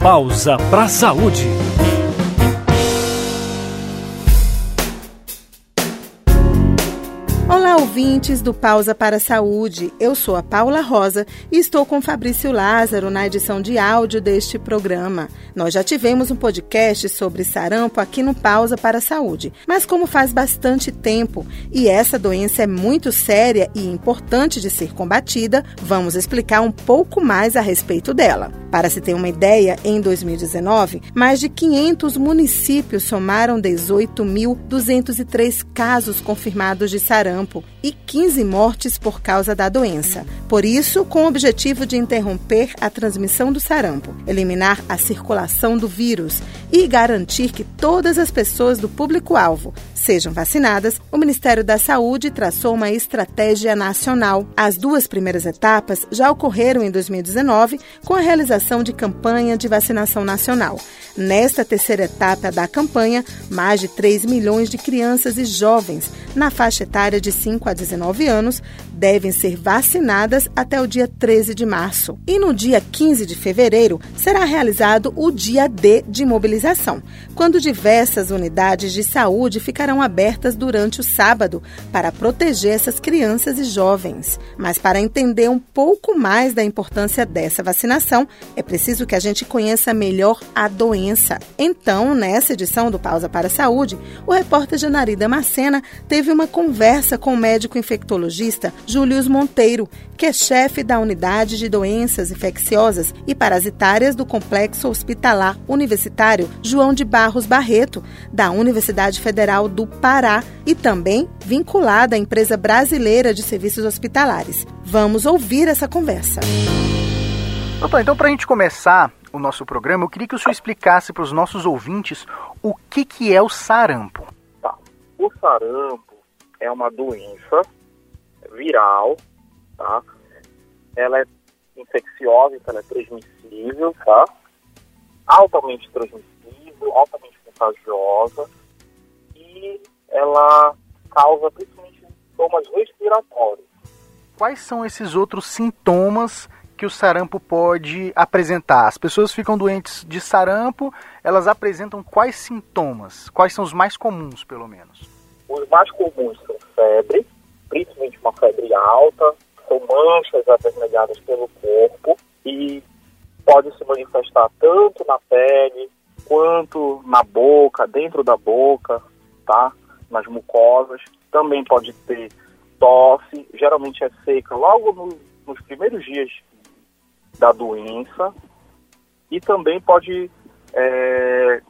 Pausa para a saúde. Olá, ouvintes do Pausa para a Saúde. Eu sou a Paula Rosa e estou com Fabrício Lázaro na edição de áudio deste programa. Nós já tivemos um podcast sobre sarampo aqui no Pausa para a Saúde, mas como faz bastante tempo e essa doença é muito séria e importante de ser combatida, vamos explicar um pouco mais a respeito dela. Para se ter uma ideia, em 2019, mais de 500 municípios somaram 18.203 casos confirmados de sarampo e 15 mortes por causa da doença. Por isso, com o objetivo de interromper a transmissão do sarampo, eliminar a circulação do vírus e garantir que todas as pessoas do público-alvo sejam vacinadas, o Ministério da Saúde traçou uma estratégia nacional. As duas primeiras etapas já ocorreram em 2019 com a realização de campanha de vacinação nacional. Nesta terceira etapa da campanha, mais de 3 milhões de crianças e jovens na faixa etária de 5 a 19 anos devem ser vacinadas até o dia 13 de março. E no dia 15 de fevereiro será realizado o dia D de mobilização, quando diversas unidades de saúde ficarão abertas durante o sábado para proteger essas crianças e jovens. Mas para entender um pouco mais da importância dessa vacinação, é preciso que a gente conheça melhor a doença. Então, nessa edição do Pausa para a Saúde, o repórter Janari Damascena teve uma conversa com o médico infectologista Július Monteiro, que é chefe da unidade de doenças infecciosas e parasitárias do Complexo Hospitalar Universitário João de Barros Barreto, da Universidade Federal do Pará e também vinculada à empresa brasileira de serviços hospitalares. Vamos ouvir essa conversa. Doutor, então para a gente começar o nosso programa, eu queria que o senhor explicasse para os nossos ouvintes o que, que é o sarampo. Tá. O sarampo é uma doença viral, tá? Ela é infecciosa, então ela é transmissível, tá? Altamente transmissível, altamente contagiosa e ela causa principalmente sintomas respiratórios. Quais são esses outros sintomas que o sarampo pode apresentar? As pessoas ficam doentes de sarampo, elas apresentam quais sintomas? Quais são os mais comuns, pelo menos? Os mais comuns são febre, principalmente uma febre alta, são manchas avermelhadas pelo corpo e pode se manifestar tanto na pele quanto na boca, dentro da boca, tá? Nas mucosas. Também pode ter tosse, geralmente é seca logo no, nos primeiros dias da doença e também pode é,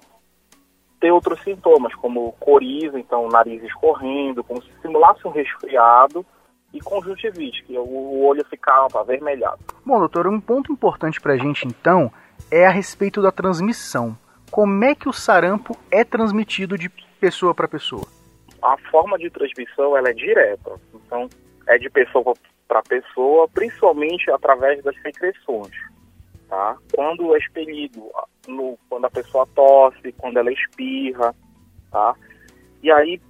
ter outros sintomas, como coriza, então nariz escorrendo, como se simulasse um resfriado e conjuntivite, que é o olho ficar avermelhado. Bom, doutor, um ponto importante para a gente então é a respeito da transmissão. Como é que o sarampo é transmitido de pessoa para pessoa? A forma de transmissão ela é direta, então é de pessoa para pessoa, principalmente através das secreções. Tá? Quando é expelido, no, quando a pessoa tosse, quando ela espirra, tá? E aí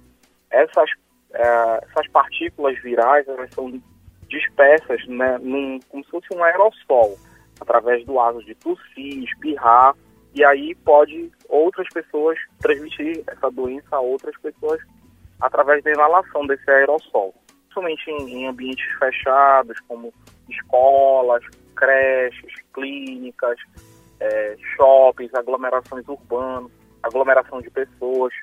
essas, é, essas partículas virais elas são dispersas né, num, como se fosse um aerossol, através do ato de tossir, espirrar, e aí pode outras pessoas transmitir essa doença a outras pessoas através da inalação desse aerossol. Principalmente em, em ambientes fechados, como escolas, creches, clínicas, é, shoppings, aglomerações urbanas, aglomeração de pessoas.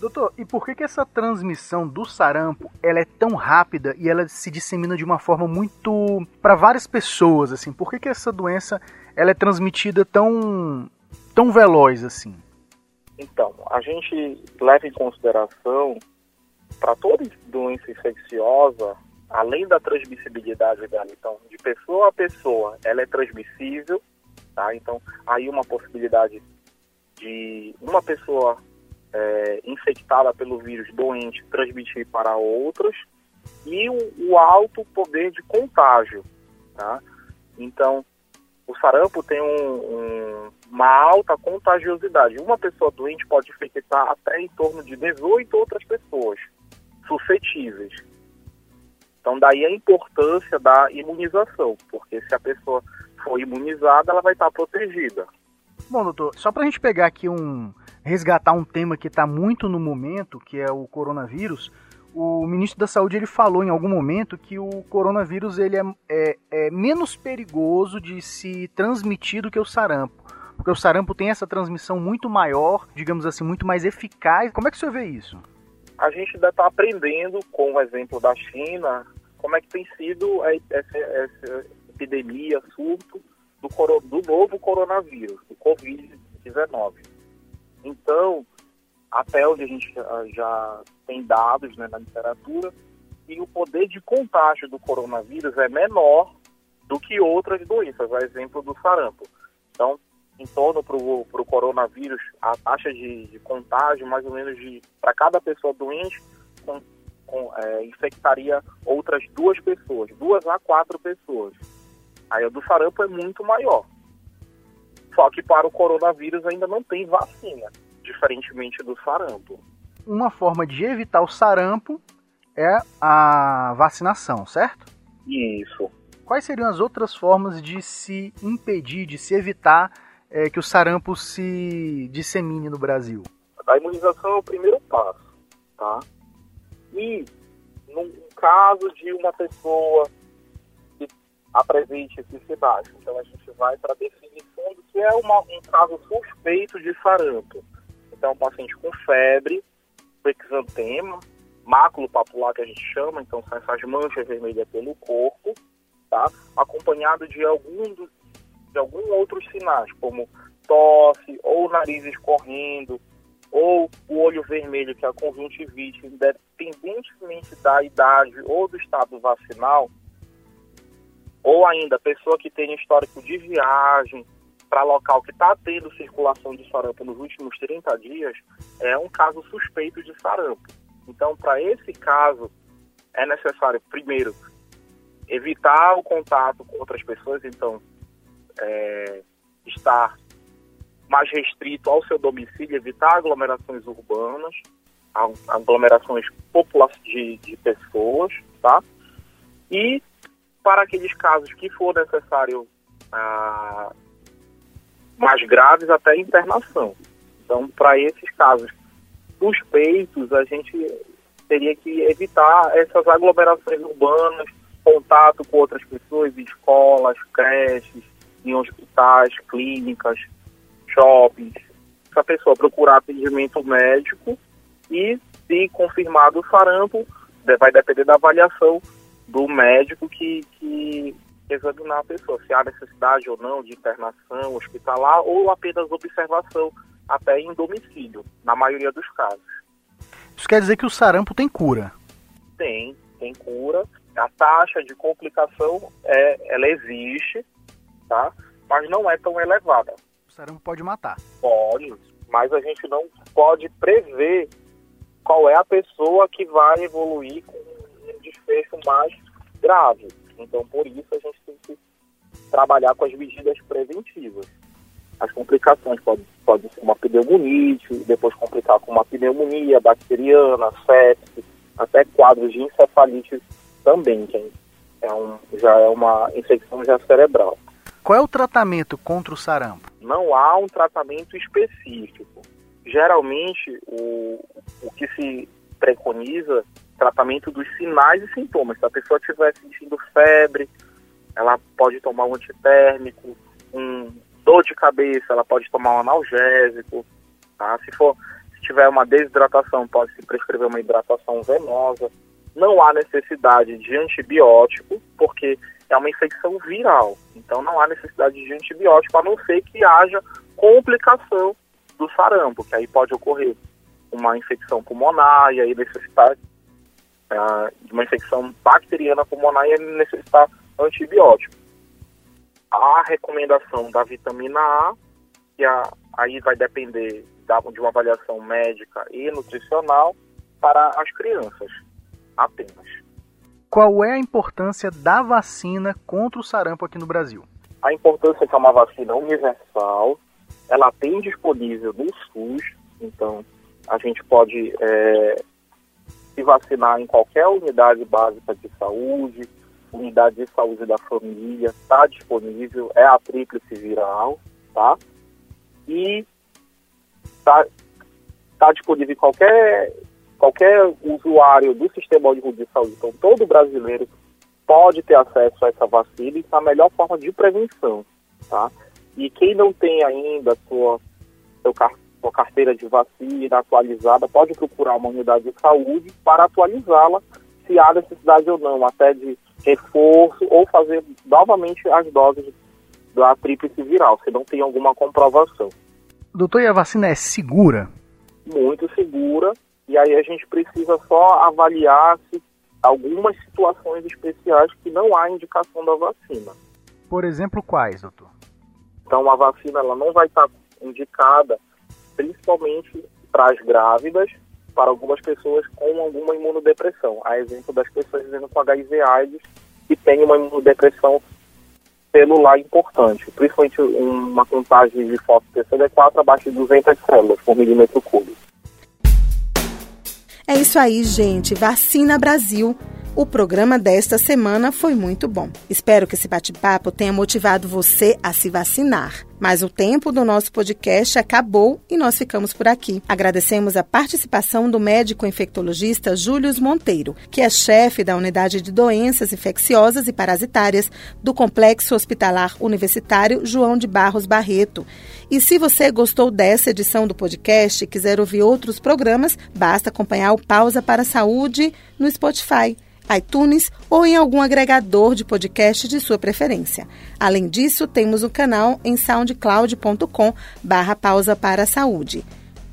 Doutor, e por que, que essa transmissão do sarampo ela é tão rápida e ela se dissemina de uma forma muito para várias pessoas assim? Por que, que essa doença ela é transmitida tão tão veloz assim? Então, a gente leva em consideração para toda doença infecciosa, além da transmissibilidade dela, então, de pessoa a pessoa, ela é transmissível, tá? Então, aí uma possibilidade de uma pessoa é, infectada pelo vírus doente transmitir para outras e o, o alto poder de contágio, tá? Então, o sarampo tem um, um, uma alta contagiosidade. Uma pessoa doente pode infectar até em torno de 18 outras pessoas suscetíveis. Então, daí a importância da imunização, porque se a pessoa for imunizada, ela vai estar protegida. Bom, doutor, só para a gente pegar aqui um. resgatar um tema que está muito no momento, que é o coronavírus. O ministro da Saúde ele falou em algum momento que o coronavírus ele é, é, é menos perigoso de se transmitir do que o sarampo. Porque o sarampo tem essa transmissão muito maior, digamos assim, muito mais eficaz. Como é que o senhor vê isso? A gente ainda está aprendendo, com o exemplo da China, como é que tem sido essa, essa epidemia, surto do, do novo coronavírus, do Covid-19. Então, até onde a gente já tem dados né, na literatura, que o poder de contágio do coronavírus é menor do que outras doenças, a exemplo do sarampo. Então, em torno para o coronavírus, a taxa de, de, contágio, mais ou menos de para cada pessoa doente, com, com, é, infectaria outras duas pessoas, duas a quatro pessoas. Aí o do sarampo é muito maior. Só que para o coronavírus ainda não tem vacina, diferentemente do sarampo. Uma forma de evitar o sarampo é a vacinação, certo? Isso. Quais seriam as outras formas de se impedir, de se evitar é, que o sarampo se dissemine no Brasil? A imunização é o primeiro passo, tá? E no caso de uma pessoa apresente esse baixo. Então a gente vai para a definição do que é uma, um caso suspeito de sarampo. Então, um paciente com febre, exantema, máculo papular que a gente chama, então são essas manchas vermelhas pelo corpo, tá? Acompanhado de algum de algum outros sinais, como tosse, ou nariz escorrendo, ou o olho vermelho, que é a conjuntivite, independentemente da idade ou do estado vacinal, ou ainda pessoa que tem histórico de viagem para local que está tendo circulação de sarampo nos últimos 30 dias, é um caso suspeito de sarampo. Então, para esse caso, é necessário, primeiro, evitar o contato com outras pessoas, então, é, estar mais restrito ao seu domicílio, evitar aglomerações urbanas, aglomerações de, de pessoas, tá? E para aqueles casos que for necessário ah, mais graves, até internação. Então, para esses casos suspeitos, a gente teria que evitar essas aglomerações urbanas, contato com outras pessoas, escolas, creches, em hospitais, clínicas, shoppings. Essa pessoa procurar atendimento médico e, se confirmado o sarampo, vai depender da avaliação do médico que, que examinar a pessoa, se há necessidade ou não de internação hospitalar ou apenas observação até em domicílio, na maioria dos casos. Isso quer dizer que o sarampo tem cura? Tem, tem cura. A taxa de complicação é, ela existe, tá? Mas não é tão elevada. O sarampo pode matar? Pode, mas a gente não pode prever qual é a pessoa que vai evoluir com desfecho mais grave. Então, por isso, a gente tem que trabalhar com as medidas preventivas. As complicações podem pode ser uma pneumonite, depois complicar com uma pneumonia bacteriana, sepsis, até quadros de encefalite também, que é um, já é uma infecção já cerebral. Qual é o tratamento contra o sarampo? Não há um tratamento específico. Geralmente, o, o que se preconiza tratamento dos sinais e sintomas. Se a pessoa estiver sentindo febre, ela pode tomar um antitérmico, um dor de cabeça, ela pode tomar um analgésico. Tá? Se for se tiver uma desidratação, pode se prescrever uma hidratação venosa. Não há necessidade de antibiótico, porque é uma infecção viral. Então não há necessidade de antibiótico, a não ser que haja complicação do sarampo, que aí pode ocorrer uma infecção pulmonar e aí necessitar uh, de uma infecção bacteriana pulmonar e necessitar antibiótico. A recomendação da vitamina A, que a, aí vai depender da, de uma avaliação médica e nutricional para as crianças, apenas. Qual é a importância da vacina contra o sarampo aqui no Brasil? A importância é que é uma vacina universal, ela tem disponível no SUS, então a gente pode é, se vacinar em qualquer unidade básica de saúde, unidade de saúde da família, está disponível, é a tríplice viral, tá? e está tá disponível em qualquer, qualquer usuário do Sistema Único de Saúde. Então, todo brasileiro pode ter acesso a essa vacina e está a melhor forma de prevenção, tá? E quem não tem ainda sua, seu, sua carteira de vacina atualizada, pode procurar uma unidade de saúde para atualizá-la, se há necessidade ou não, até de reforço ou fazer novamente as doses da tríplice viral, se não tem alguma comprovação. Doutor, e a vacina é segura? Muito segura, e aí a gente precisa só avaliar se algumas situações especiais que não há indicação da vacina. Por exemplo, quais, doutor? Então, a vacina ela não vai estar indicada principalmente para as grávidas, para algumas pessoas com alguma imunodepressão. A exemplo das pessoas vivendo com HIV AIDS que tem uma imunodepressão celular importante, principalmente uma contagem de fosfo-TCD4 abaixo de 200 células por milímetro cúbico. É isso aí, gente. Vacina Brasil. O programa desta semana foi muito bom. Espero que esse bate-papo tenha motivado você a se vacinar. Mas o tempo do nosso podcast acabou e nós ficamos por aqui. Agradecemos a participação do médico infectologista Júlio Monteiro, que é chefe da Unidade de Doenças Infecciosas e Parasitárias do Complexo Hospitalar Universitário João de Barros Barreto. E se você gostou dessa edição do podcast e quiser ouvir outros programas, basta acompanhar o Pausa para a Saúde no Spotify iTunes ou em algum agregador de podcast de sua preferência. Além disso, temos o um canal em soundcloud.com barra pausa para a saúde.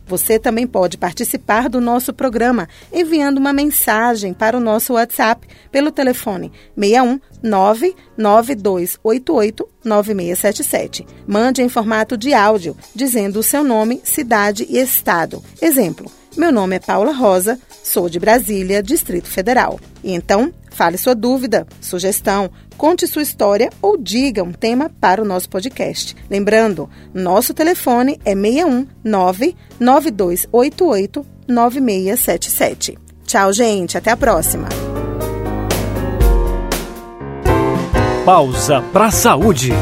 Você também pode participar do nosso programa enviando uma mensagem para o nosso WhatsApp pelo telefone 61 99288 9677. Mande em formato de áudio, dizendo o seu nome, cidade e estado. Exemplo: Meu nome é Paula Rosa, sou de Brasília, Distrito Federal. Então, fale sua dúvida, sugestão, conte sua história ou diga um tema para o nosso podcast. Lembrando, nosso telefone é 61 99288 9677. Tchau, gente. Até a próxima. Pausa para saúde.